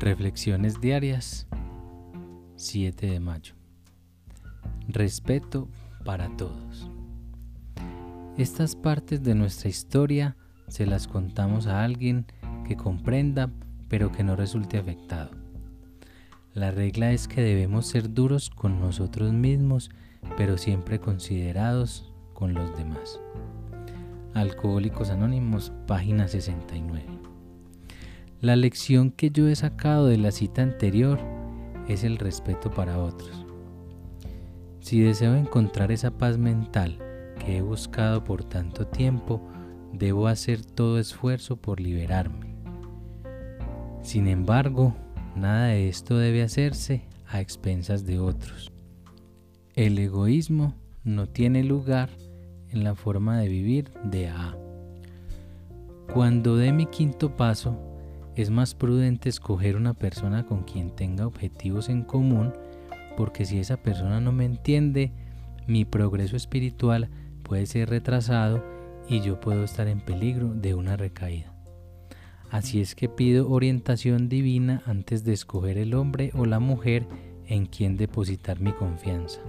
Reflexiones diarias 7 de mayo. Respeto para todos. Estas partes de nuestra historia se las contamos a alguien que comprenda pero que no resulte afectado. La regla es que debemos ser duros con nosotros mismos pero siempre considerados con los demás. Alcohólicos Anónimos, página 69. La lección que yo he sacado de la cita anterior es el respeto para otros. Si deseo encontrar esa paz mental que he buscado por tanto tiempo, debo hacer todo esfuerzo por liberarme. Sin embargo, nada de esto debe hacerse a expensas de otros. El egoísmo no tiene lugar en la forma de vivir de A. Cuando dé mi quinto paso, es más prudente escoger una persona con quien tenga objetivos en común, porque si esa persona no me entiende, mi progreso espiritual puede ser retrasado y yo puedo estar en peligro de una recaída. Así es que pido orientación divina antes de escoger el hombre o la mujer en quien depositar mi confianza.